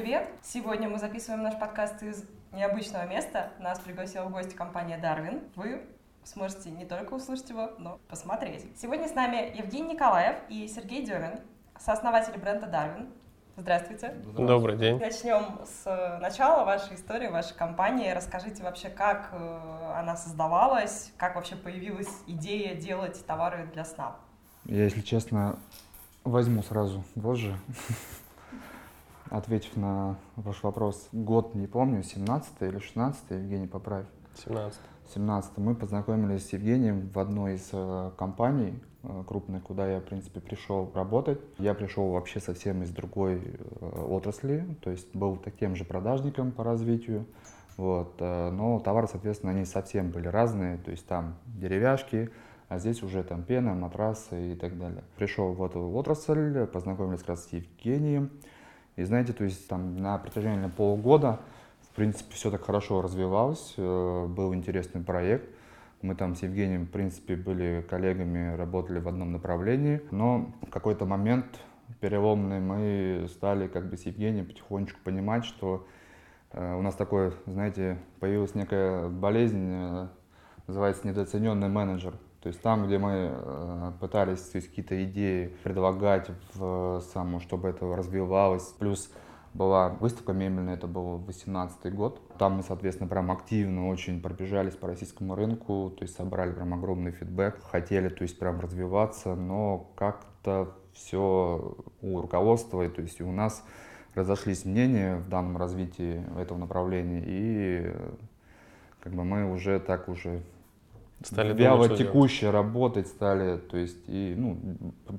привет! Сегодня мы записываем наш подкаст из необычного места. Нас пригласила в гости компания Darwin. Вы сможете не только услышать его, но посмотреть. Сегодня с нами Евгений Николаев и Сергей Демин, сооснователи бренда Darwin. Здравствуйте. Добрый день. Начнем с начала вашей истории, вашей компании. Расскажите вообще, как э, она создавалась, как вообще появилась идея делать товары для сна. Я, если честно, возьму сразу позже, ответив на ваш вопрос. Год не помню, 17 или 16 Евгений, поправь. 17 17 мы познакомились с Евгением в одной из э, компаний э, крупной, куда я, в принципе, пришел работать. Я пришел вообще совсем из другой э, отрасли, то есть был таким же продажником по развитию. Вот, но товары, соответственно, они совсем были разные, то есть там деревяшки, а здесь уже там пена, матрасы и так далее. Пришел в эту отрасль, познакомились как раз с Евгением, и знаете, то есть там на протяжении полгода принципе, все так хорошо развивалось, э, был интересный проект. Мы там с Евгением, в принципе, были коллегами, работали в одном направлении, но в какой-то момент переломный мы стали как бы с Евгением потихонечку понимать, что э, у нас такое, знаете, появилась некая болезнь, э, называется недооцененный менеджер. То есть там, где мы пытались какие-то идеи предлагать, в саму, чтобы это развивалось, плюс была выставка мебельная, это был 18 год. Там мы, соответственно, прям активно очень пробежались по российскому рынку, то есть собрали прям огромный фидбэк, хотели, то есть прям развиваться, но как-то все у руководства, и, то есть и у нас разошлись мнения в данном развитии этого направления, и как бы мы уже так уже стали вяло текуще работать стали, то есть и ну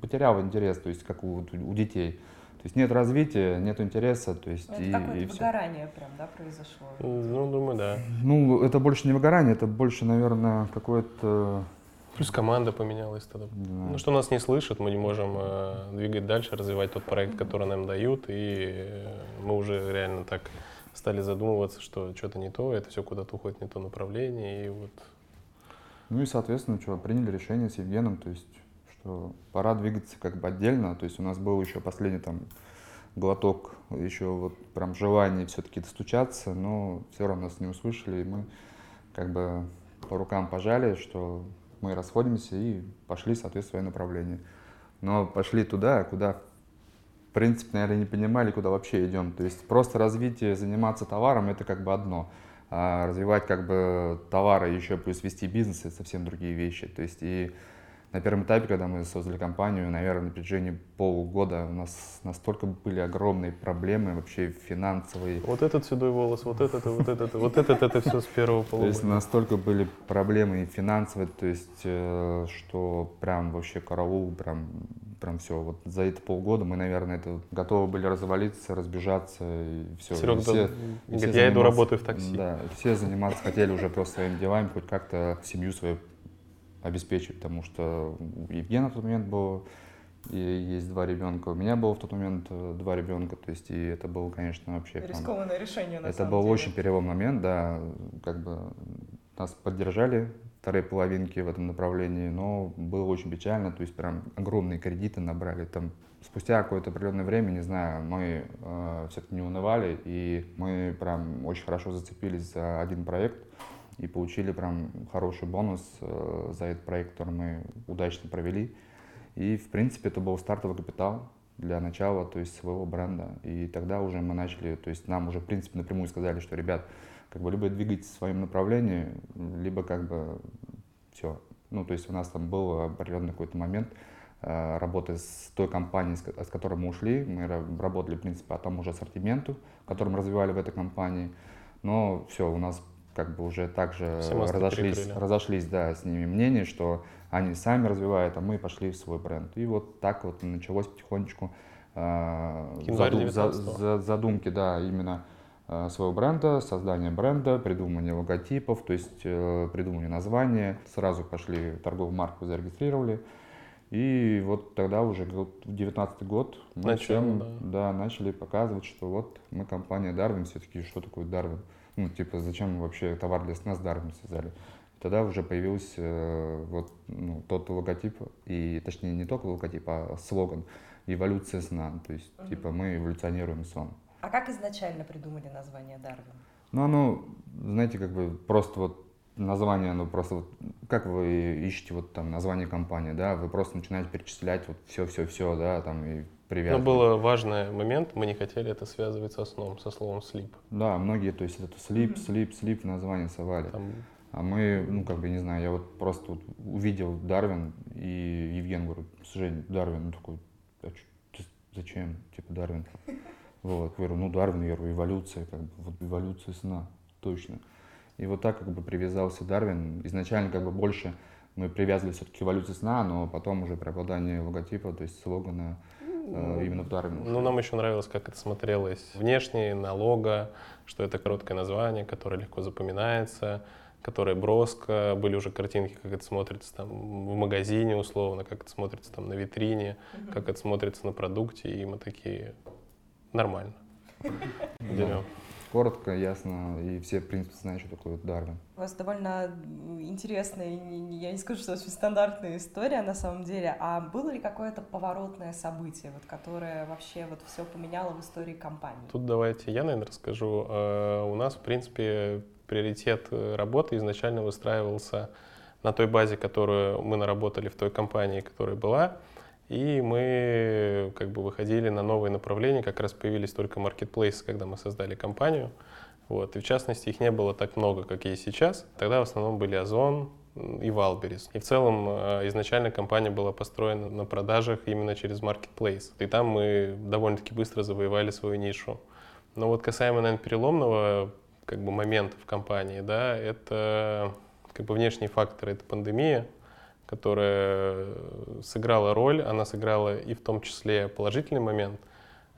потерял интерес, то есть как у, у детей. То есть нет развития, нет интереса, то есть это и, какое-то и выгорание все. прям, да, произошло? Ну, думаю, да. Ну, это больше не выгорание, это больше, наверное, какое-то... Плюс команда поменялась тогда. Да. Ну, что нас не слышат, мы не можем э, двигать дальше, развивать тот проект, который нам дают, и э, мы уже реально так стали задумываться, что что-то не то, это все куда-то уходит не то направление, и вот... Ну и, соответственно, что, приняли решение с Евгеном, то есть что пора двигаться как бы отдельно. То есть у нас был еще последний там глоток, еще вот прям желание все-таки достучаться, но все равно нас не услышали, и мы как бы по рукам пожали, что мы расходимся и пошли, соответственно, в свое направление. Но пошли туда, куда, в принципе, наверное, не понимали, куда вообще идем. То есть просто развитие, заниматься товаром — это как бы одно. А развивать как бы товары, еще плюс вести бизнес — это совсем другие вещи. То есть и на первом этапе, когда мы создали компанию, наверное, на протяжении полугода у нас настолько были огромные проблемы вообще финансовые. Вот этот седой волос, вот этот, вот этот, вот этот, это все с первого полугода. То есть настолько были проблемы финансовые, то есть, э, что прям вообще караул, прям, прям все. Вот за это полгода мы, наверное, это готовы были развалиться, разбежаться и все. Серега, и все, и все я иду работаю в такси. Да, все заниматься хотели уже просто своими делами, хоть как-то семью свою обеспечивать, потому что у Евгена в тот момент было и есть два ребенка. У меня было в тот момент э, два ребенка, то есть и это было, конечно, вообще... Рискованное прям, решение, на Это был деле. очень переломный момент, да, как бы нас поддержали вторые половинки в этом направлении, но было очень печально, то есть прям огромные кредиты набрали, там спустя какое-то определенное время, не знаю, мы э, все-таки не унывали, и мы прям очень хорошо зацепились за один проект, и получили прям хороший бонус э, за этот проект, который мы удачно провели. И, в принципе, это был стартовый капитал для начала, то есть своего бренда. И тогда уже мы начали, то есть нам уже, в принципе, напрямую сказали, что, ребят, как бы либо двигайтесь в своем направлении, либо как бы все. Ну, то есть у нас там был определенный какой-то момент, э, работы с той компанией, с которой мы ушли. Мы работали, в принципе, по тому же ассортименту, который мы развивали в этой компании. Но все, у нас как бы уже также разошлись, разошлись да, с ними мнения, что они сами развивают, а мы пошли в свой бренд. И вот так вот началось потихонечку э, задум, за, за, задумки, да, именно э, своего бренда, создание бренда, придумывание логотипов, то есть э, придумывание названия. Сразу пошли торговую марку зарегистрировали. И вот тогда уже в 19 год мы Начало, всем, да. да, начали показывать, что вот мы компания Darwin, все-таки что такое Darwin ну, типа, зачем вообще товар для сна с даром связали. Тогда уже появился э, вот ну, тот логотип, и точнее не только логотип, а слоган «Эволюция сна». То есть, uh-huh. типа, мы эволюционируем сон. А как изначально придумали название Дарвин? Ну, оно, знаете, как бы просто вот название, ну просто вот, как вы ищете вот там название компании, да, вы просто начинаете перечислять вот все-все-все, да, там и привязывать. Но был важный момент, мы не хотели это связывать со сном, со словом слип. Да, многие, то есть это слип, слип, слип название совали. Там... А мы, ну как бы, не знаю, я вот просто вот увидел Дарвин и Евген говорит, Жень, Дарвин, ну такой, а чё, зачем, типа Дарвин? Вот, говорю, ну Дарвин, я говорю, эволюция, как бы, вот эволюция сна, точно. И вот так как бы привязался Дарвин. Изначально как бы больше мы привязывались все-таки к эволюции сна, но потом уже преобладание логотипа, то есть слогана именно в Дарвине. Ну, нам еще нравилось, как это смотрелось внешне, на лого, что это короткое название, которое легко запоминается, которое броско, были уже картинки, как это смотрится там в магазине условно, как это смотрится там на витрине, mm-hmm. как это смотрится на продукте, и мы такие, нормально. Берем коротко, ясно, и все, в принципе, знают, что такое Дарвин. У вас довольно интересная, я не скажу, что очень стандартная история на самом деле, а было ли какое-то поворотное событие, вот, которое вообще вот все поменяло в истории компании? Тут давайте я, наверное, расскажу. Э, у нас, в принципе, приоритет э, работы изначально выстраивался на той базе, которую мы наработали в той компании, которая была. И мы как бы выходили на новые направления, как раз появились только маркетплейсы, когда мы создали компанию. Вот. И в частности, их не было так много, как есть сейчас. Тогда в основном были Озон и Валберис. И в целом э, изначально компания была построена на продажах именно через маркетплейс. И там мы довольно-таки быстро завоевали свою нишу. Но вот касаемо, наверное, переломного как бы момента в компании, да, это как бы внешние факторы, это пандемия, которая сыграла роль, она сыграла и в том числе положительный момент,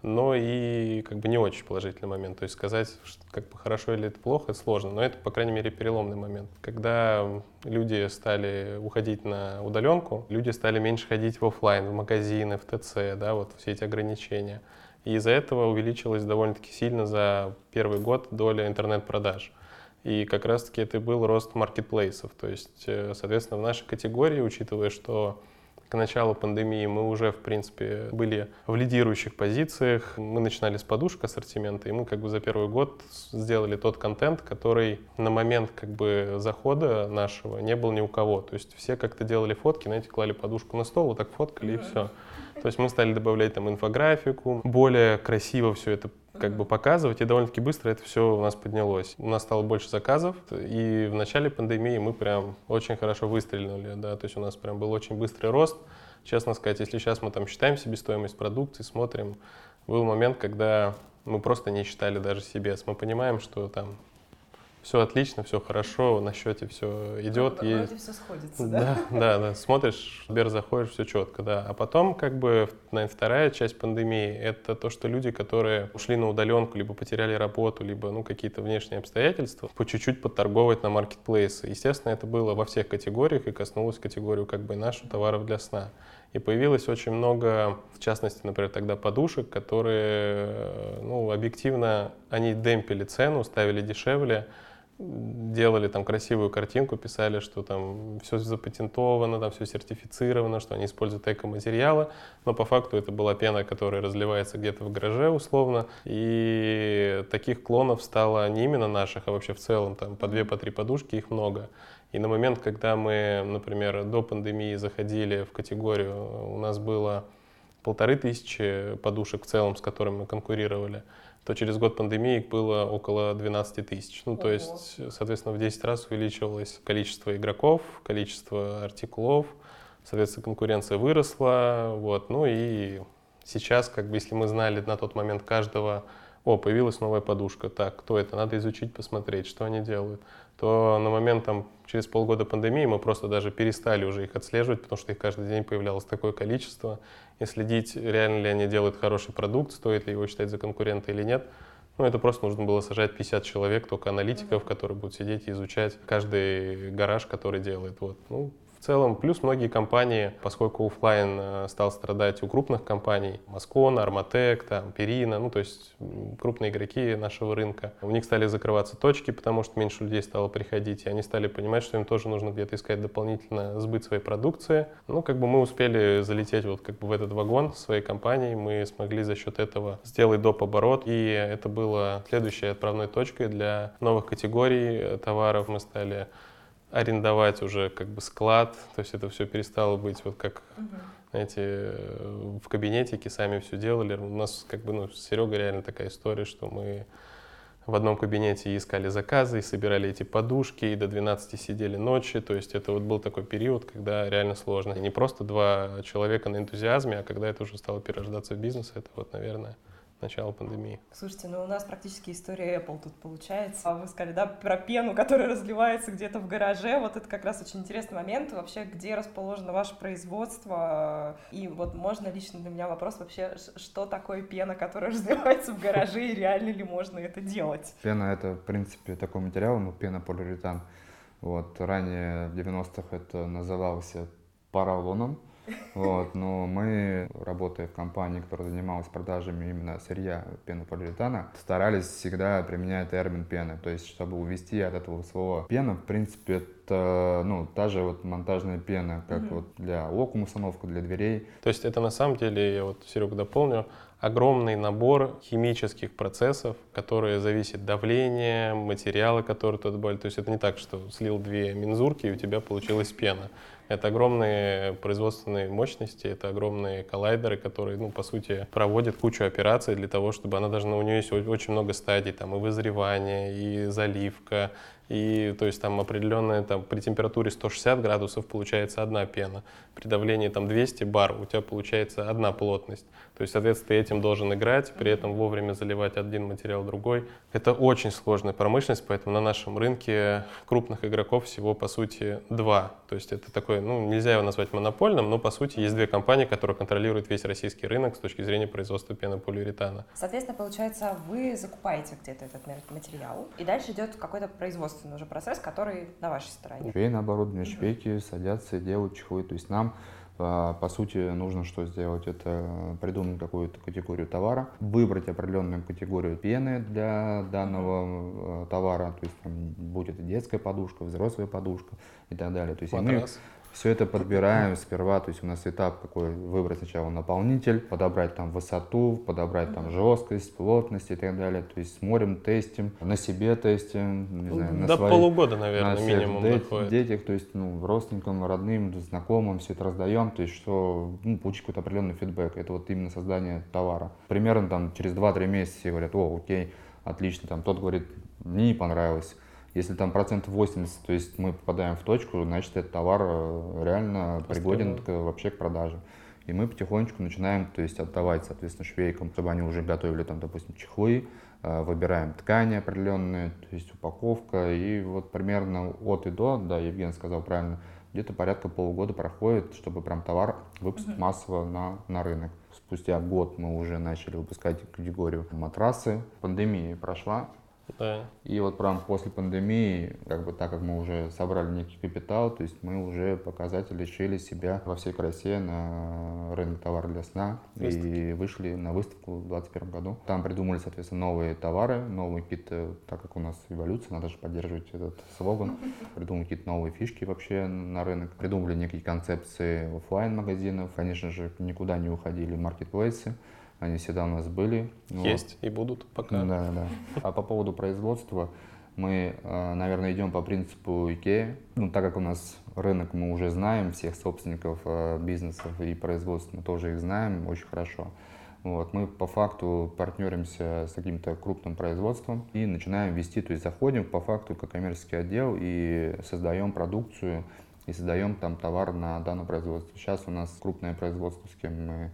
но и как бы не очень положительный момент. То есть сказать, как бы хорошо или это плохо, это сложно, но это, по крайней мере, переломный момент. Когда люди стали уходить на удаленку, люди стали меньше ходить в офлайн, в магазины, в ТЦ, да, вот все эти ограничения. И из-за этого увеличилась довольно-таки сильно за первый год доля интернет-продаж. И как раз-таки это и был рост маркетплейсов. То есть, э, соответственно, в нашей категории, учитывая, что к началу пандемии мы уже, в принципе, были в лидирующих позициях. Мы начинали с подушек ассортимента, и мы как бы за первый год сделали тот контент, который на момент как бы захода нашего не был ни у кого. То есть все как-то делали фотки, знаете, клали подушку на стол, вот так фоткали, и все. То есть мы стали добавлять там инфографику, более красиво все это как бы показывать, и довольно-таки быстро это все у нас поднялось. У нас стало больше заказов, и в начале пандемии мы прям очень хорошо выстрелили, да, то есть у нас прям был очень быстрый рост. Честно сказать, если сейчас мы там считаем себестоимость продукции, смотрим, был момент, когда мы просто не считали даже себе. Мы понимаем, что там все отлично, все хорошо, на счете все идет. Вроде есть. все сходится, да? Да, да, да. Смотришь, Сбер заходишь, все четко, да. А потом, как бы, наверное, вторая часть пандемии, это то, что люди, которые ушли на удаленку, либо потеряли работу, либо, ну, какие-то внешние обстоятельства, по чуть-чуть подторговывать на маркетплейсы. Естественно, это было во всех категориях и коснулось категорию, как бы, наших товаров для сна. И появилось очень много, в частности, например, тогда подушек, которые, ну, объективно, они демпили цену, ставили дешевле, делали там красивую картинку, писали, что там все запатентовано, там все сертифицировано, что они используют эко-материалы, но по факту это была пена, которая разливается где-то в гараже условно, и таких клонов стало не именно наших, а вообще в целом, там по две, по три подушки, их много. И на момент, когда мы, например, до пандемии заходили в категорию, у нас было полторы тысячи подушек в целом, с которыми мы конкурировали, то через год пандемии их было около 12 тысяч. Ну, Ого. то есть, соответственно, в 10 раз увеличивалось количество игроков, количество артикулов, соответственно, конкуренция выросла, вот, ну и сейчас, как бы, если мы знали на тот момент каждого, о, появилась новая подушка, так, кто это, надо изучить, посмотреть, что они делают, то на момент там через полгода пандемии мы просто даже перестали уже их отслеживать, потому что их каждый день появлялось такое количество, и следить, реально ли они делают хороший продукт, стоит ли его считать за конкурента или нет. Ну, это просто нужно было сажать 50 человек, только аналитиков, которые будут сидеть и изучать каждый гараж, который делает. Вот. Ну, целом, плюс многие компании, поскольку офлайн э, стал страдать у крупных компаний, Маскона, Арматек, там, Перина, ну, то есть крупные игроки нашего рынка, у них стали закрываться точки, потому что меньше людей стало приходить, и они стали понимать, что им тоже нужно где-то искать дополнительно сбыт своей продукции. Ну, как бы мы успели залететь вот как бы в этот вагон своей компании, мы смогли за счет этого сделать доп. оборот, и это было следующей отправной точкой для новых категорий товаров. Мы стали арендовать уже как бы склад, то есть это все перестало быть вот как, угу. знаете, в кабинетике сами все делали. У нас как бы, ну, с Серегой реально такая история, что мы в одном кабинете искали заказы, и собирали эти подушки, и до 12 сидели ночи. То есть это вот был такой период, когда реально сложно. И не просто два человека на энтузиазме, а когда это уже стало перерождаться в бизнес, это вот, наверное, начала пандемии. Слушайте, ну у нас практически история Apple тут получается. А вы сказали, да, про пену, которая разливается где-то в гараже. Вот это как раз очень интересный момент. Вообще, где расположено ваше производство? И вот можно лично для меня вопрос вообще, что такое пена, которая разливается в гараже, и реально ли можно это делать? Пена — это, в принципе, такой материал, ну, пена полиуретан. Вот, ранее в 90-х это назывался поролоном. Вот, но мы, работая в компании, которая занималась продажами именно сырья пенополиуретана, старались всегда применять термин пены, то есть чтобы увести от этого слова пена, в принципе, это ну, та же вот монтажная пена, как mm-hmm. вот для окон установка, для дверей. То есть это на самом деле, я вот Серега дополню, огромный набор химических процессов, которые зависят давление, материалы, которые туда добавили. То есть это не так, что слил две мензурки, и у тебя получилась пена. Это огромные производственные мощности, это огромные коллайдеры, которые, ну, по сути, проводят кучу операций для того, чтобы она должна, у нее есть очень много стадий, там и вызревание, и заливка, и то есть там определенная, там при температуре 160 градусов получается одна пена, при давлении там 200 бар у тебя получается одна плотность. То есть, соответственно, ты этим должен играть, при этом вовремя заливать один материал другой. Это очень сложная промышленность, поэтому на нашем рынке крупных игроков всего, по сути, два. То есть это такой, ну, нельзя его назвать монопольным, но, по сути, есть две компании, которые контролируют весь российский рынок с точки зрения производства пенополиуретана. Соответственно, получается, вы закупаете где-то этот материал, и дальше идет какой-то производственный уже процесс, который на вашей стороне. Швейное оборудование, швейки садятся, делают чехлы. То есть нам а, по сути, нужно что сделать? Это придумать какую-то категорию товара, выбрать определенную категорию пены для данного э, товара, то есть там будет детская подушка, взрослая подушка и так далее. То есть Матрас. Все это подбираем сперва, то есть у нас этап такой, выбрать сначала наполнитель, подобрать там высоту, подобрать там жесткость, плотность и так далее. То есть смотрим, тестим, на себе тестим, не знаю, на До своих, полугода, наверное, на минимум дет, доходит. детях, то есть ну, родственникам, родным, знакомым все это раздаем, то есть что ну, получить какой-то определенный фидбэк. Это вот именно создание товара. Примерно там через 2-3 месяца все говорят, о, окей, отлично, там тот говорит, мне не понравилось, если там процентов 80, то есть мы попадаем в точку, значит, этот товар э, реально пригоден к, вообще к продаже. И мы потихонечку начинаем, то есть отдавать, соответственно, швейкам, чтобы они уже готовили там, допустим, чехлы, э, выбираем ткани определенные, то есть упаковка, и вот примерно от и до, да, Евгений сказал правильно, где-то порядка полугода проходит, чтобы прям товар выпустить массово на, на рынок. Спустя год мы уже начали выпускать категорию матрасы. Пандемия прошла, да. И вот прям после пандемии, как бы так как мы уже собрали некий капитал, то есть мы уже показатели решили себя во всей красе на рынок товара для сна Выставки. и вышли на выставку в 2021 году. Там придумали, соответственно, новые товары, новые какие-то, так как у нас эволюция, надо же поддерживать этот слоган, придумали какие-то новые фишки вообще на рынок, придумали некие концепции офлайн магазинов, конечно же, никуда не уходили маркетплейсы, они всегда у нас были. Есть вот. и будут пока. Да, да. А по поводу производства, мы, э, наверное, идем по принципу IKEA. Ну, так как у нас рынок мы уже знаем, всех собственников э, бизнесов и производств мы тоже их знаем очень хорошо. Вот, мы по факту партнеримся с каким-то крупным производством и начинаем вести, то есть заходим по факту как коммерческий отдел и создаем продукцию и создаем там товар на данное производство. Сейчас у нас крупное производство, с кем мы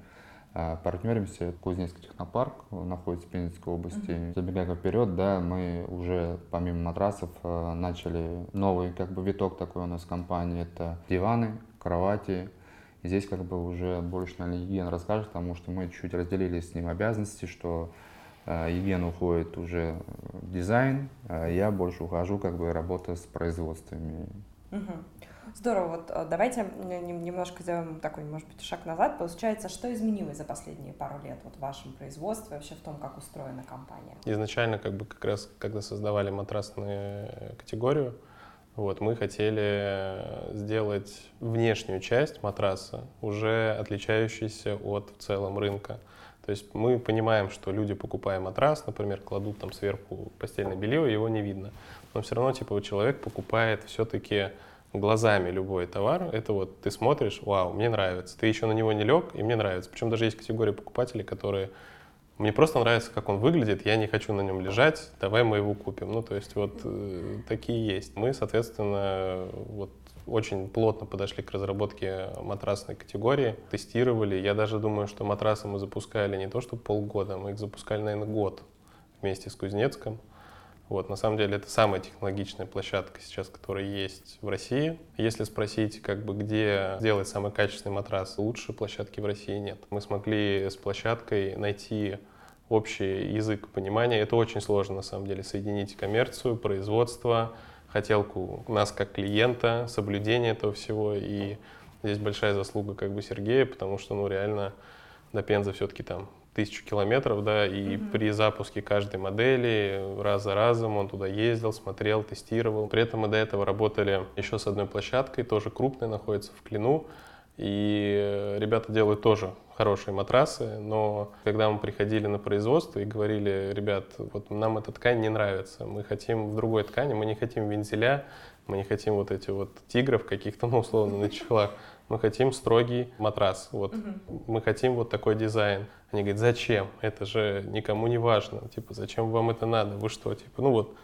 партнеримся. Кузнецкий технопарк находится в Пензенской области. Mm-hmm. Забегая вперед, да, мы уже помимо матрасов а, начали новый как бы виток такой у нас компании. Это диваны, кровати. Здесь как бы уже больше, наверное, Евген расскажет, потому что мы чуть разделили с ним обязанности, что а, Евген уходит уже в дизайн, а я больше ухожу как бы работа с производствами. Угу. Здорово, вот э, давайте немножко сделаем такой, может быть, шаг назад. Получается, что изменилось за последние пару лет вот в вашем производстве, вообще в том, как устроена компания? Изначально, как бы как раз, когда создавали матрасную категорию, вот, мы хотели сделать внешнюю часть матраса, уже отличающейся от в целом рынка. То есть мы понимаем, что люди, покупая матрас, например, кладут там сверху постельное белье, его не видно. Но все равно, типа, человек покупает все-таки глазами любой товар. Это вот ты смотришь, вау, мне нравится. Ты еще на него не лег, и мне нравится. Причем даже есть категория покупателей, которые мне просто нравится, как он выглядит, я не хочу на нем лежать, давай мы его купим. Ну, то есть вот э, такие есть. Мы, соответственно, вот очень плотно подошли к разработке матрасной категории, тестировали. Я даже думаю, что матрасы мы запускали не то, что полгода, мы их запускали, наверное, год вместе с Кузнецком. Вот, на самом деле это самая технологичная площадка сейчас, которая есть в России. Если спросить, как бы, где сделать самый качественный матрас, лучше площадки в России нет. Мы смогли с площадкой найти общий язык понимания. Это очень сложно, на самом деле, соединить коммерцию, производство, хотелку нас как клиента, соблюдение этого всего. И здесь большая заслуга как бы Сергея, потому что, ну, реально до Пенза все-таки там тысячу километров, да, и mm-hmm. при запуске каждой модели раз за разом он туда ездил, смотрел, тестировал. При этом мы до этого работали еще с одной площадкой, тоже крупной, находится в Клину, и ребята делают тоже хорошие матрасы, но когда мы приходили на производство и говорили, ребят, вот нам эта ткань не нравится, мы хотим в другой ткани, мы не хотим вензеля, мы не хотим вот эти вот тигров каких-то, ну, условно, на чехлах, мы хотим строгий матрас, вот, угу. мы хотим вот такой дизайн. Они говорят, зачем? Это же никому не важно, типа, зачем вам это надо, вы что, типа, ну вот,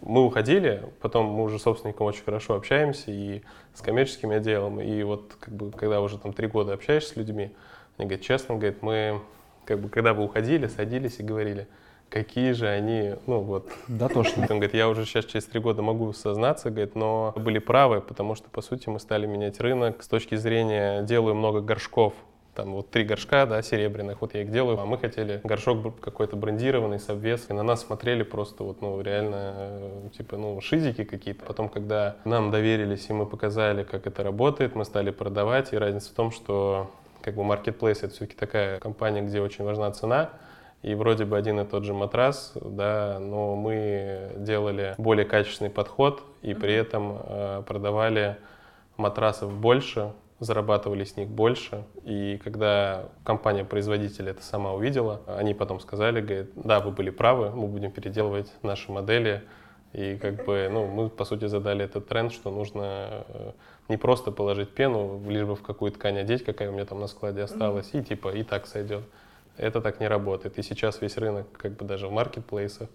мы уходили, потом мы уже с собственником очень хорошо общаемся и с коммерческим отделом, и вот как бы, когда уже там три года общаешься с людьми, они говорят, честно, говорят, мы как бы, когда вы уходили, садились и говорили, какие же они, ну вот. Да, точно. Он говорит, я уже сейчас через три года могу сознаться, говорит, но были правы, потому что, по сути, мы стали менять рынок с точки зрения, делаю много горшков, там вот три горшка, да, серебряных, вот я их делаю, а мы хотели горшок какой-то брендированный, с обвеской. На нас смотрели просто вот, ну, реально, э, типа, ну, шизики какие-то. Потом, когда нам доверились и мы показали, как это работает, мы стали продавать, и разница в том, что как бы Marketplace это все-таки такая компания, где очень важна цена, и вроде бы один и тот же матрас, да, но мы делали более качественный подход и при этом э, продавали матрасов больше, зарабатывали с них больше. И когда компания-производитель это сама увидела, они потом сказали, говорят, да, вы были правы, мы будем переделывать наши модели. И как бы, ну, мы, по сути, задали этот тренд, что нужно э, не просто положить пену, лишь бы в какую ткань одеть, какая у меня там на складе осталась, mm-hmm. и типа и так сойдет. Это так не работает. И сейчас весь рынок, как бы даже в маркетплейсах,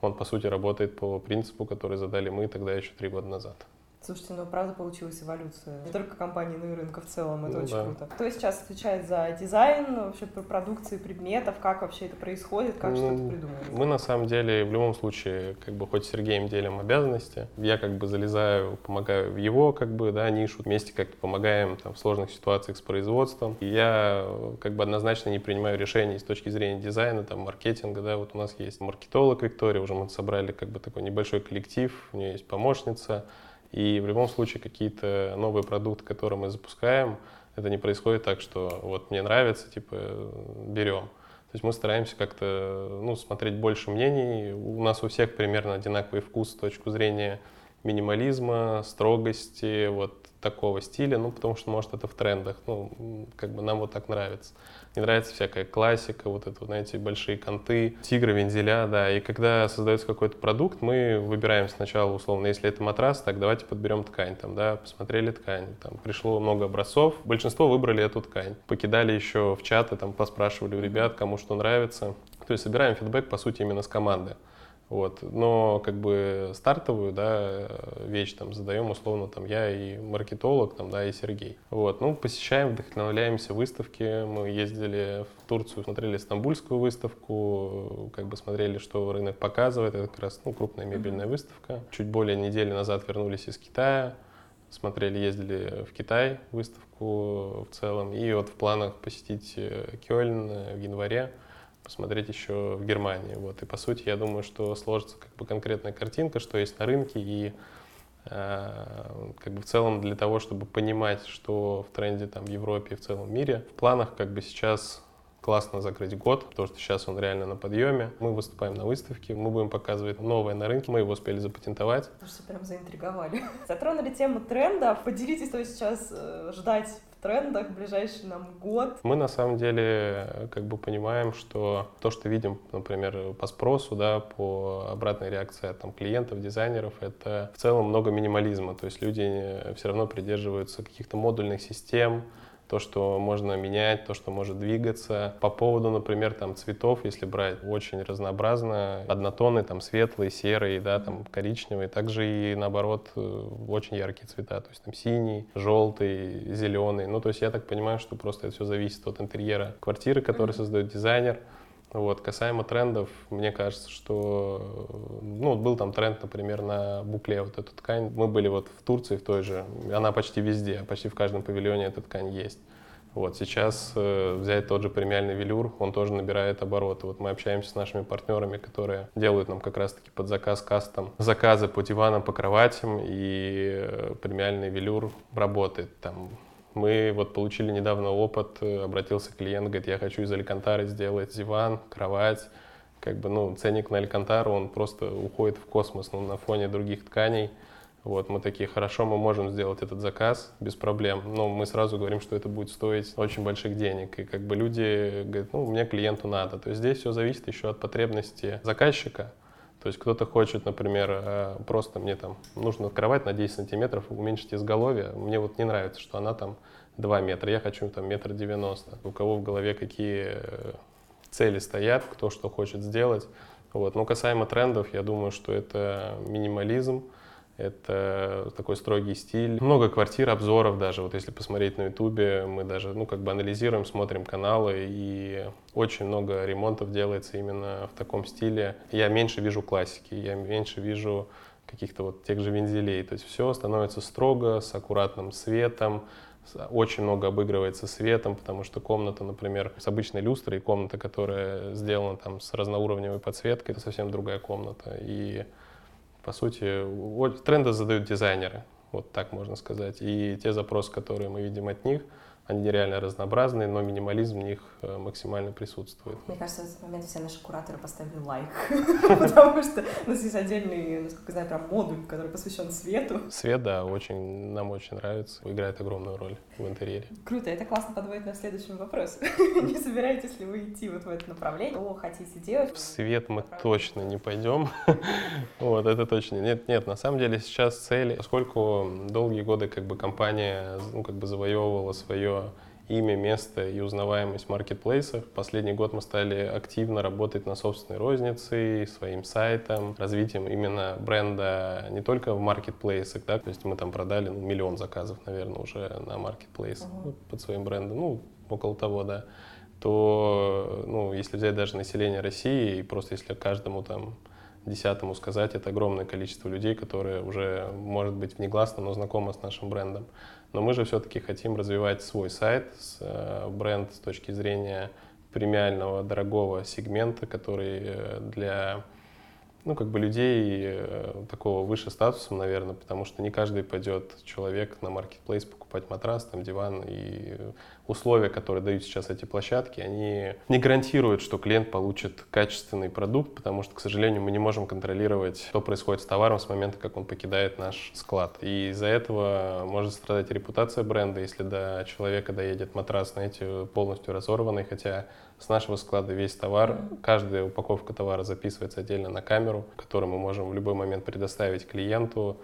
он по сути работает по принципу, который задали мы тогда еще три года назад. Слушайте, ну правда получилась эволюция. Не только компании, но и рынка в целом. Это ну, очень да. круто. Кто сейчас отвечает за дизайн, вообще про продукции предметов, как вообще это происходит, как ну, что-то придумываете? Мы на самом деле в любом случае, как бы хоть с Сергеем делим обязанности, я как бы залезаю, помогаю в его как бы, да, нишу, вместе как-то помогаем там, в сложных ситуациях с производством. И я как бы однозначно не принимаю решений с точки зрения дизайна, там, маркетинга, да, вот у нас есть маркетолог Виктория, уже мы собрали как бы такой небольшой коллектив, у нее есть помощница, и в любом случае какие-то новые продукты, которые мы запускаем, это не происходит так, что вот мне нравится, типа берем. То есть мы стараемся как-то ну, смотреть больше мнений. У нас у всех примерно одинаковый вкус с точки зрения минимализма, строгости, вот такого стиля, ну, потому что, может, это в трендах, ну, как бы нам вот так нравится. Не нравится всякая классика, вот это, знаете, большие конты, тигры, вензеля, да, и когда создается какой-то продукт, мы выбираем сначала, условно, если это матрас, так давайте подберем ткань, там, да, посмотрели ткань, там, пришло много образцов, большинство выбрали эту ткань, покидали еще в чаты, там, поспрашивали у ребят, кому что нравится, то есть собираем фидбэк, по сути, именно с команды. Вот. Но как бы стартовую да, вещь там задаем условно там я и маркетолог, там, да, и Сергей. Вот. Ну, посещаем, вдохновляемся выставки. Мы ездили в Турцию, смотрели стамбульскую выставку, как бы смотрели, что рынок показывает. Это как раз ну, крупная мебельная выставка. Чуть более недели назад вернулись из Китая. Смотрели, ездили в Китай выставку в целом. И вот в планах посетить э, Кёльн в январе посмотреть еще в Германии. Вот. И по сути, я думаю, что сложится как бы конкретная картинка, что есть на рынке, и Э, как бы в целом для того, чтобы понимать, что в тренде там в Европе и в целом мире, в планах как бы сейчас классно закрыть год, потому что сейчас он реально на подъеме. Мы выступаем на выставке, мы будем показывать новое на рынке, мы его успели запатентовать. Слушайте, прям заинтриговали. Затронули тему тренда. Поделитесь, что сейчас э, ждать трендах в ближайший нам год? Мы на самом деле как бы понимаем, что то, что видим, например, по спросу, да, по обратной реакции от там, клиентов, дизайнеров, это в целом много минимализма. То есть люди э, все равно придерживаются каких-то модульных систем, то, что можно менять, то, что может двигаться. По поводу, например, там цветов, если брать, очень разнообразно. Однотонные, там светлые, серые, да, там коричневые. Также и наоборот э, очень яркие цвета, то есть там синий, желтый, зеленый. Ну, то есть я так понимаю, что просто это все зависит от интерьера квартиры, который mm-hmm. создает дизайнер. Вот, касаемо трендов, мне кажется, что, ну, был там тренд, например, на букле вот эту ткань. Мы были вот в Турции в той же, она почти везде, почти в каждом павильоне эта ткань есть. Вот сейчас э, взять тот же премиальный велюр, он тоже набирает обороты. Вот мы общаемся с нашими партнерами, которые делают нам как раз-таки под заказ кастом заказы по диванам, по кроватям, и э, премиальный велюр работает. Там мы вот получили недавно опыт, э, обратился клиент, говорит, я хочу из Алькантары сделать диван, кровать. Как бы, ну, ценник на Алькантару, он просто уходит в космос ну, на фоне других тканей. Вот, мы такие, хорошо, мы можем сделать этот заказ без проблем, но мы сразу говорим, что это будет стоить очень больших денег. И как бы люди говорят, ну, мне клиенту надо. То есть здесь все зависит еще от потребности заказчика. То есть кто-то хочет, например, э, просто мне там нужно кровать на 10 сантиметров, уменьшить изголовье. Мне вот не нравится, что она там 2 метра, я хочу там метр девяносто. У кого в голове какие э, цели стоят, кто что хочет сделать. Вот. Но касаемо трендов, я думаю, что это минимализм, это такой строгий стиль. Много квартир, обзоров даже. Вот если посмотреть на ютубе, мы даже, ну, как бы анализируем, смотрим каналы, и очень много ремонтов делается именно в таком стиле. Я меньше вижу классики, я меньше вижу каких-то вот тех же вензелей. То есть все становится строго, с аккуратным светом, очень много обыгрывается светом, потому что комната, например, с обычной люстрой, комната, которая сделана там с разноуровневой подсветкой, это совсем другая комната. И по сути, тренды задают дизайнеры, вот так можно сказать. И те запросы, которые мы видим от них, они нереально разнообразные, но минимализм в них э, максимально присутствует. Мне кажется, в этот момент все наши кураторы поставили лайк, потому что у нас есть отдельный, насколько я знаю, прям модуль, который посвящен свету. Свет, да, очень, нам очень нравится, играет огромную роль в интерьере. Круто, это классно подводит на следующий вопрос. Не собираетесь ли вы идти вот в это направление? Что хотите делать? В свет мы точно не пойдем. Вот, это точно. Нет, нет, на самом деле сейчас цель, поскольку долгие годы как бы компания, ну, как бы завоевывала свое имя, место и узнаваемость в маркетплейсах. Последний год мы стали активно работать на собственной рознице, своим сайтом, развитием именно бренда не только в маркетплейсах, да, то есть мы там продали ну, миллион заказов, наверное, уже на маркетплейс uh-huh. под своим брендом, ну, около того, да, то, ну, если взять даже население России, и просто если каждому там десятому сказать, это огромное количество людей, которые уже, может быть, негласно, но знакомы с нашим брендом. Но мы же все-таки хотим развивать свой сайт, э, бренд с точки зрения премиального, дорогого сегмента, который э, для ну, как бы людей э, такого выше статусом, наверное, потому что не каждый пойдет человек на маркетплейс покупать матрас, там, диван и условия, которые дают сейчас эти площадки, они не гарантируют, что клиент получит качественный продукт, потому что, к сожалению, мы не можем контролировать, что происходит с товаром с момента, как он покидает наш склад. И из-за этого может страдать репутация бренда, если до человека доедет матрас, знаете, полностью разорванный, хотя с нашего склада весь товар, каждая упаковка товара записывается отдельно на камеру, которую мы можем в любой момент предоставить клиенту,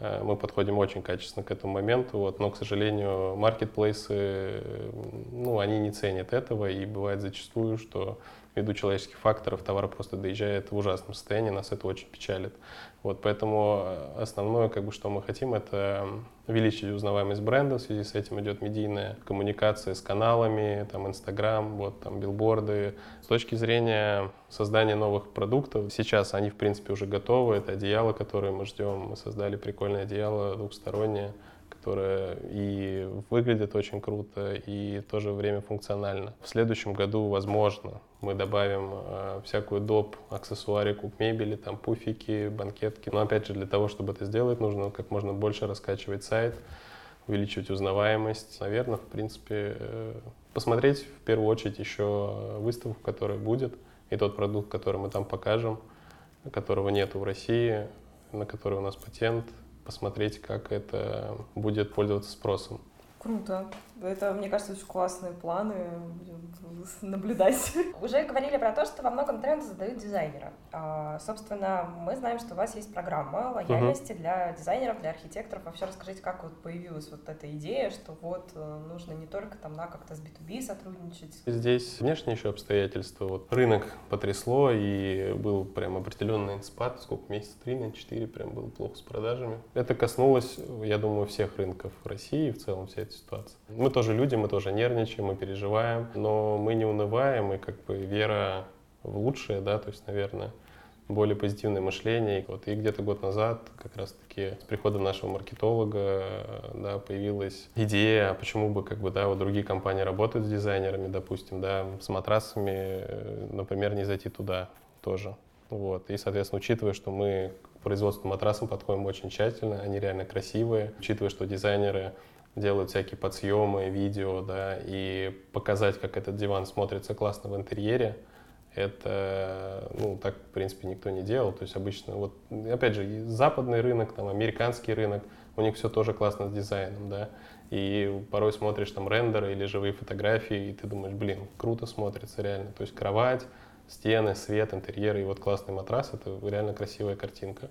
Э, мы подходим очень качественно к этому моменту, вот, но, к сожалению, маркетплейсы, ну, они не ценят этого, и бывает зачастую, что ввиду человеческих факторов товар просто доезжает в ужасном состоянии, нас это очень печалит. Вот, поэтому э, основное, как бы, что мы хотим, это увеличить узнаваемость бренда, в связи с этим идет медийная коммуникация с каналами, там, Инстаграм, вот, там, билборды. С точки зрения создания новых продуктов, сейчас они, в принципе, уже готовы, это одеяло, которое мы ждем, мы создали прикольное одеяло двухстороннее, которая и выглядит очень круто, и в то же время функционально. В следующем году, возможно, мы добавим э, всякую доп, аксессуарику к мебели, там пуфики, банкетки. Но опять же, для того, чтобы это сделать, нужно как можно больше раскачивать сайт, увеличивать узнаваемость. Наверное, в принципе, э, посмотреть в первую очередь еще выставку, которая будет, и тот продукт, который мы там покажем, которого нет в России, на который у нас патент, посмотреть, как это будет пользоваться спросом. Круто. Это, мне кажется, очень классные планы. Будем наблюдать. Уже говорили про то, что во многом тренды задают дизайнеры. А, собственно, мы знаем, что у вас есть программа лояльности uh-huh. для дизайнеров, для архитекторов. Вообще расскажите, как вот появилась вот эта идея, что вот э, нужно не только там, да, как-то с B2B сотрудничать. Здесь внешние еще обстоятельства. Вот рынок потрясло, и был прям определенный спад. Сколько? Месяца три на четыре прям было плохо с продажами. Это коснулось, я думаю, всех рынков России в целом, вся эта ситуация. Мы тоже люди, мы тоже нервничаем, мы переживаем, но мы не унываем, и как бы вера в лучшее, да, то есть, наверное, более позитивное мышление. Вот, и где-то год назад, как раз-таки с приходом нашего маркетолога, да, появилась идея, а почему бы, как бы, да, вот другие компании работают с дизайнерами, допустим, да, с матрасами, например, не зайти туда тоже. Вот. И, соответственно, учитывая, что мы к производству матрасов подходим очень тщательно, они реально красивые, учитывая, что дизайнеры делают всякие подсъемы, видео, да, и показать, как этот диван смотрится классно в интерьере, это, ну, так, в принципе, никто не делал. То есть обычно, вот, опять же, западный рынок, там, американский рынок, у них все тоже классно с дизайном, да. И порой смотришь там рендеры или живые фотографии, и ты думаешь, блин, круто смотрится реально. То есть кровать, стены, свет, интерьеры и вот классный матрас, это реально красивая картинка.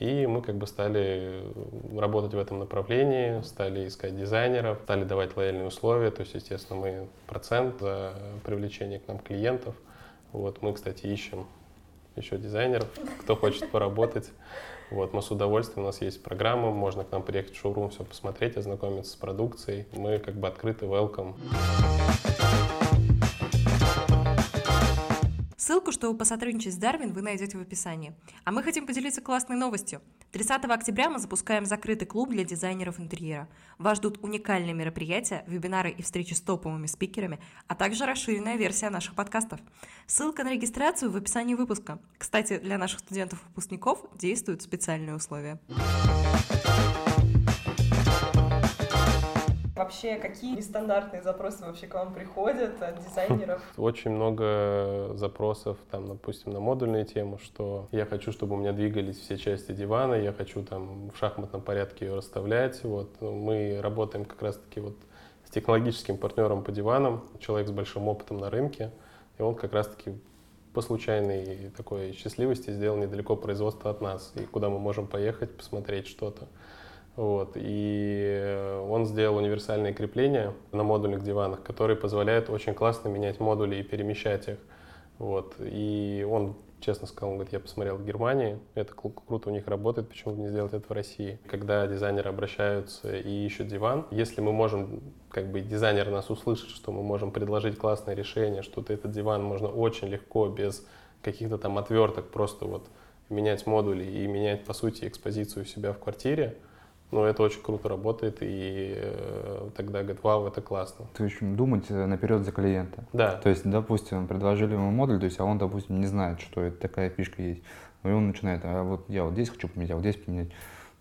И мы как бы стали работать в этом направлении, стали искать дизайнеров, стали давать лояльные условия. То есть, естественно, мы процент за привлечение к нам клиентов. Вот мы, кстати, ищем еще дизайнеров, кто хочет поработать. Вот, мы с удовольствием, у нас есть программа, можно к нам приехать в шоурум, все посмотреть, ознакомиться с продукцией. Мы как бы открыты, welcome. Ссылку, чтобы посотрудничать с Дарвин, вы найдете в описании. А мы хотим поделиться классной новостью. 30 октября мы запускаем закрытый клуб для дизайнеров интерьера. Вас ждут уникальные мероприятия, вебинары и встречи с топовыми спикерами, а также расширенная версия наших подкастов. Ссылка на регистрацию в описании выпуска. Кстати, для наших студентов-выпускников действуют специальные условия. Вообще, какие нестандартные запросы вообще к вам приходят от дизайнеров? Очень много запросов, там, допустим, на модульную тему, что я хочу, чтобы у меня двигались все части дивана, я хочу там в шахматном порядке ее расставлять. Вот. Мы работаем как раз-таки вот с технологическим партнером по диванам, человек с большим опытом на рынке, и он как раз-таки по случайной такой счастливости сделал недалеко производство от нас, и куда мы можем поехать, посмотреть что-то. Вот. И он сделал универсальные крепления на модульных диванах, которые позволяют очень классно менять модули и перемещать их. Вот. И он честно сказал, он говорит, я посмотрел в Германии, это круто у них работает, почему бы не сделать это в России? Когда дизайнеры обращаются и ищут диван, если мы можем, как бы дизайнер нас услышит, что мы можем предложить классное решение, что этот диван можно очень легко, без каких-то там отверток, просто вот менять модули и менять, по сути, экспозицию себя в квартире, ну, это очень круто работает, и э, тогда говорит, вау, это классно. То есть думать э, наперед за клиента. Да. То есть, допустим, предложили ему модуль, то есть, а он, допустим, не знает, что это такая фишка есть. Ну, и он начинает, а вот я вот здесь хочу поменять, а вот здесь поменять.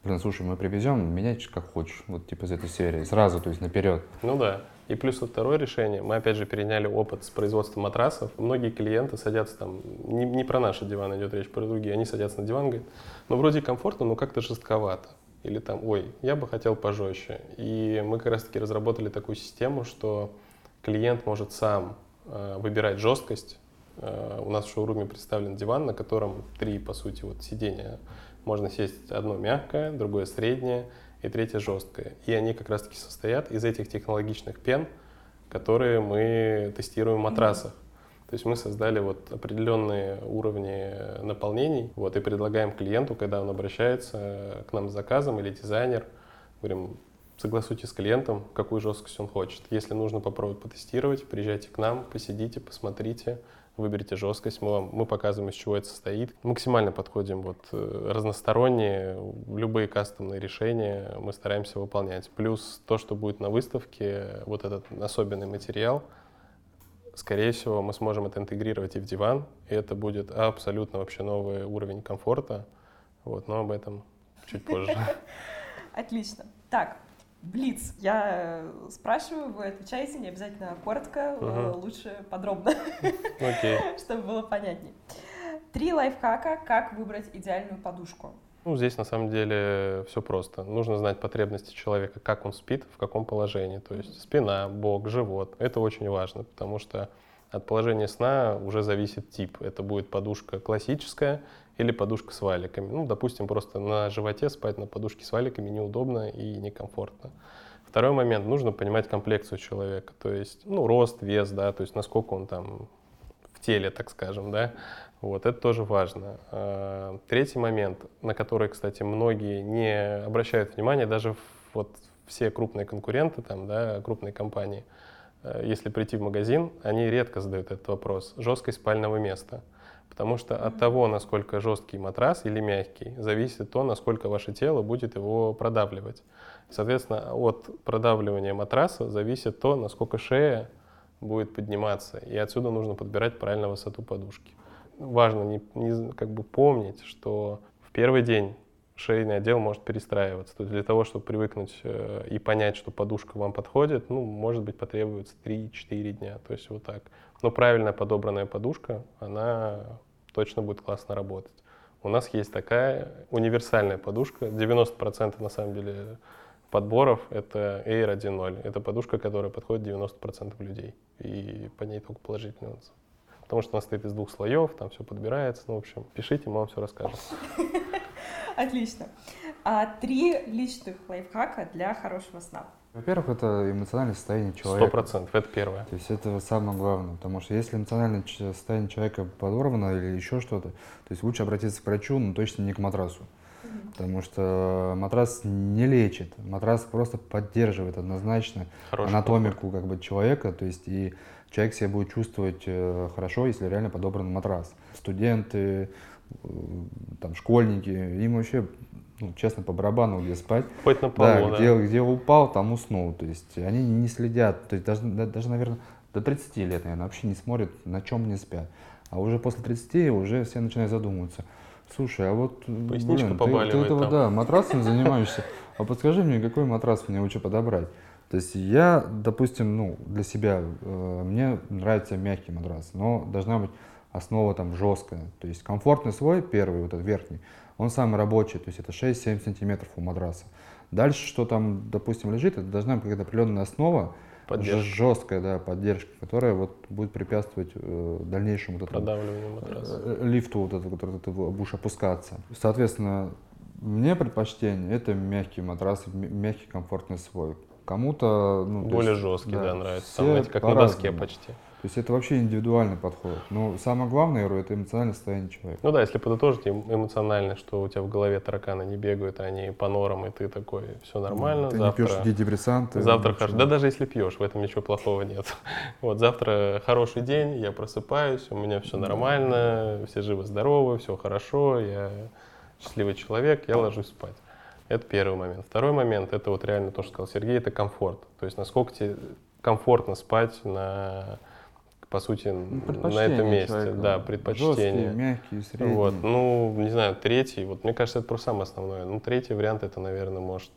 Блин, слушай, мы привезем, менять как хочешь, вот типа из этой серии, сразу, то есть наперед. Ну да. И плюс вот второе решение, мы опять же переняли опыт с производством матрасов. Многие клиенты садятся там, не, не про наши диваны идет речь, про другие, они садятся на диван, говорят, ну вроде комфортно, но как-то жестковато или там, ой, я бы хотел пожестче. И мы как раз-таки разработали такую систему, что клиент может сам э, выбирать жесткость. Э, у нас в шоуруме представлен диван, на котором три, по сути, вот сидения. Можно сесть одно мягкое, другое среднее и третье жесткое. И они как раз-таки состоят из этих технологичных пен, которые мы тестируем в матрасах. То есть мы создали вот определенные уровни наполнений вот, и предлагаем клиенту, когда он обращается к нам с заказом или дизайнер, говорим, согласуйте с клиентом, какую жесткость он хочет. Если нужно попробовать потестировать, приезжайте к нам, посидите, посмотрите, выберите жесткость, мы, вам, мы показываем, из чего это состоит. Максимально подходим вот разносторонние, любые кастомные решения мы стараемся выполнять. Плюс то, что будет на выставке, вот этот особенный материал, скорее всего, мы сможем это интегрировать и в диван, и это будет абсолютно вообще новый уровень комфорта. Вот, но об этом чуть позже. Отлично. Так, Блиц. Я э, спрашиваю, вы отвечаете, не обязательно коротко, угу. лучше подробно, okay. чтобы было понятнее. Три лайфхака, как выбрать идеальную подушку. Ну, здесь на самом деле все просто. Нужно знать потребности человека, как он спит, в каком положении. То есть спина, бок, живот. Это очень важно, потому что от положения сна уже зависит тип. Это будет подушка классическая или подушка с валиками. Ну, допустим, просто на животе спать на подушке с валиками неудобно и некомфортно. Второй момент, нужно понимать комплекцию человека, то есть, ну, рост, вес, да, то есть насколько он там в теле, так скажем, да, вот, это тоже важно. А, третий момент, на который, кстати, многие не обращают внимания, даже вот все крупные конкуренты, там, да, крупные компании, э, если прийти в магазин, они редко задают этот вопрос. Жесткость спального места. Потому что от того, насколько жесткий матрас или мягкий, зависит то, насколько ваше тело будет его продавливать. Соответственно, от продавливания матраса зависит то, насколько шея будет подниматься. И отсюда нужно подбирать правильно высоту подушки. Важно не, не, как бы помнить, что в первый день шейный отдел может перестраиваться. То есть для того, чтобы привыкнуть э, и понять, что подушка вам подходит, ну, может быть, потребуется 3-4 дня. То есть вот так. Но правильно подобранная подушка, она точно будет классно работать. У нас есть такая универсальная подушка. 90% на самом деле подборов это Air 1.0. Это подушка, которая подходит 90% людей. И по ней только положительный отзыв. Потому что она состоит из двух слоев, там все подбирается. Ну, в общем, пишите, мы вам все расскажем. Отлично. А три личных лайфхака для хорошего сна. Во-первых, это эмоциональное состояние человека. Сто процентов, это первое. То есть это самое главное, потому что если эмоциональное состояние человека подорвано или еще что-то, то есть лучше обратиться к врачу, но точно не к матрасу. Потому что матрас не лечит, матрас просто поддерживает однозначно Хороший анатомику как бы человека, то есть и человек себя будет чувствовать э, хорошо, если реально подобран матрас. Студенты, э, там, школьники, им вообще ну, честно, по барабану, где спать. Хоть на полу, да, да. Где, где упал, там уснул. То есть они не следят, то есть даже, даже, наверное, до 30 лет, наверное, вообще не смотрят, на чем не спят. А уже после 30 уже все начинают задумываться. Слушай, а вот, Поясничка блин, ты, ты этого, да, матрасом занимаешься, а подскажи мне, какой матрас мне лучше подобрать? То есть я, допустим, ну, для себя, э, мне нравится мягкий матрас, но должна быть основа там жесткая. То есть комфортный слой, первый, вот этот верхний, он самый рабочий, то есть это 6-7 сантиметров у матраса. Дальше, что там, допустим, лежит, это должна быть какая-то определенная основа, поддержка. жесткая, да, поддержка, которая вот будет препятствовать э, дальнейшему вот этому, э, лифту, вот это, который ты будешь опускаться. Соответственно, мне предпочтение это мягкий матрас, мягкий комфортный слой. Кому-то ну, более есть, жесткий, да, да нравится. Там, знаете, как на доске почти. То есть это вообще индивидуальный подход. Но самое главное, я говорю, это эмоциональное состояние человека. Ну да, если подытожить эмоционально, что у тебя в голове тараканы не бегают, они по норам, и ты такой, все нормально. Ты завтра, не пьешь антидепрессанты. Завтра хорошо. Да даже если пьешь, в этом ничего плохого нет. Вот завтра хороший день, я просыпаюсь, у меня все нормально, все живы-здоровы, все хорошо, я счастливый человек, я ложусь спать. Это первый момент. Второй момент, это вот реально то, что сказал Сергей, это комфорт. То есть насколько тебе комфортно спать на по сути, ну, на этом месте. Человека. Да, предпочтение. Жесткие, мягкие, средние. Вот. Ну, не знаю, третий, вот мне кажется, это просто самое основное. Ну, третий вариант, это, наверное, может,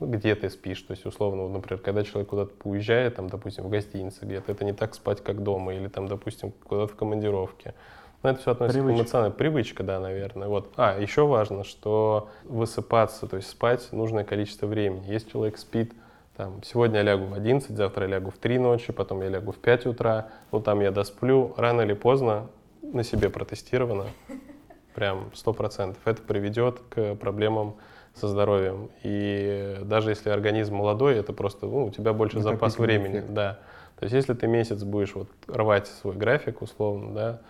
ну, где ты спишь. То есть, условно, вот, например, когда человек куда-то уезжает, там, допустим, в гостинице где-то, это не так спать, как дома, или там, допустим, куда-то в командировке. Но это все относится привычка. к эмоциональной привычка, да, наверное. Вот. А, еще важно, что высыпаться, то есть спать нужное количество времени. Если человек спит там, сегодня я лягу в 11, завтра я лягу в 3 ночи, потом я лягу в 5 утра, ну там я досплю, рано или поздно на себе протестировано, прям 100%. Это приведет к проблемам со здоровьем. И даже если организм молодой, это просто, ну, у тебя больше запас времени. Эффект. Да. То есть если ты месяц будешь вот рвать свой график условно, да,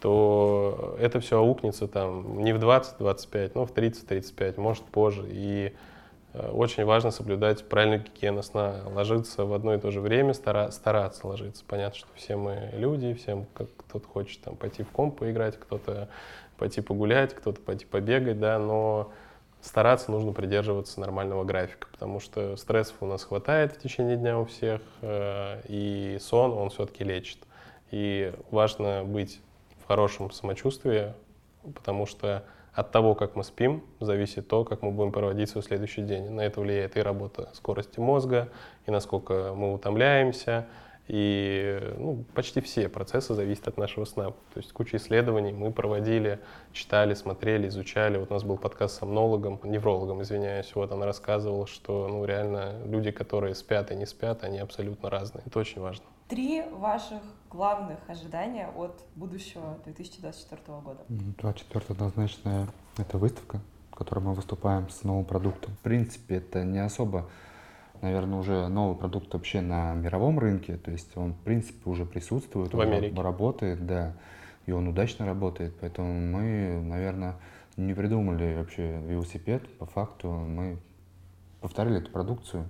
то это все аукнется там не в 20-25, но в 30-35, может позже. И Э, очень важно соблюдать правильную гигиену сна, ложиться в одно и то же время, стара, стараться ложиться. Понятно, что все мы люди, всем кто-то хочет там пойти в комп поиграть, кто-то пойти погулять, кто-то пойти побегать, да, но стараться нужно придерживаться нормального графика, потому что стрессов у нас хватает в течение дня у всех, э, и сон, он все-таки лечит. И важно быть хорошем самочувствии, потому что от того, как мы спим, зависит то, как мы будем проводить свой следующий день. На это влияет и работа скорости мозга, и насколько мы утомляемся, и ну, почти все процессы зависят от нашего сна. То есть куча исследований мы проводили, читали, смотрели, изучали. Вот у нас был подкаст с сомнологом, неврологом, извиняюсь. Вот она рассказывала, что ну, реально люди, которые спят и не спят, они абсолютно разные. Это очень важно. Три ваших главных ожидания от будущего 2024 года? 2024 однозначно это выставка, в которой мы выступаем с новым продуктом. В принципе, это не особо наверное, уже новый продукт вообще на мировом рынке, то есть он, в принципе, уже присутствует, в Америке. он работает, да, и он удачно работает, поэтому мы, наверное, не придумали вообще велосипед, по факту мы повторили эту продукцию,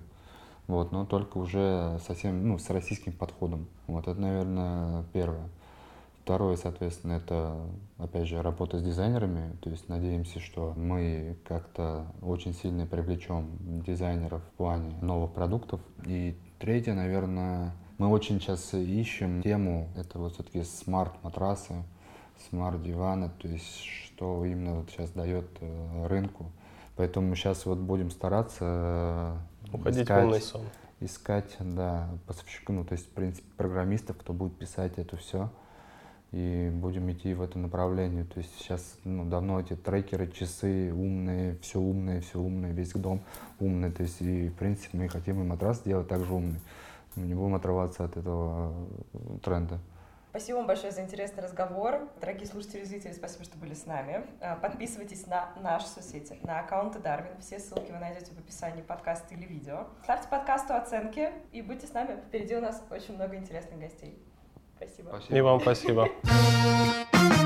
вот, но только уже совсем, ну, с российским подходом, вот, это, наверное, первое. Второе, соответственно, это, опять же, работа с дизайнерами. То есть надеемся, что мы как-то очень сильно привлечем дизайнеров в плане новых продуктов. И третье, наверное, мы очень сейчас ищем тему, это вот все-таки смарт-матрасы, смарт-диваны, то есть что именно вот сейчас дает э, рынку. Поэтому сейчас вот будем стараться Уходить искать, в умный сон. Искать, да, поставщиков, ну, то есть, в принципе, программистов, кто будет писать это все и будем идти в это направление. То есть сейчас ну, давно эти трекеры, часы умные, все умное, все умное, весь дом умный. То есть и в принципе мы хотим и матрас сделать также умный. Мы не будем отрываться от этого э, тренда. Спасибо вам большое за интересный разговор. Дорогие слушатели и зрители, спасибо, что были с нами. Э, подписывайтесь на наши соцсети, на аккаунты Дарвин. Все ссылки вы найдете в описании подкаста или видео. Ставьте подкасту оценки и будьте с нами. Впереди у нас очень много интересных гостей. Спасибо. спасибо. И вам спасибо.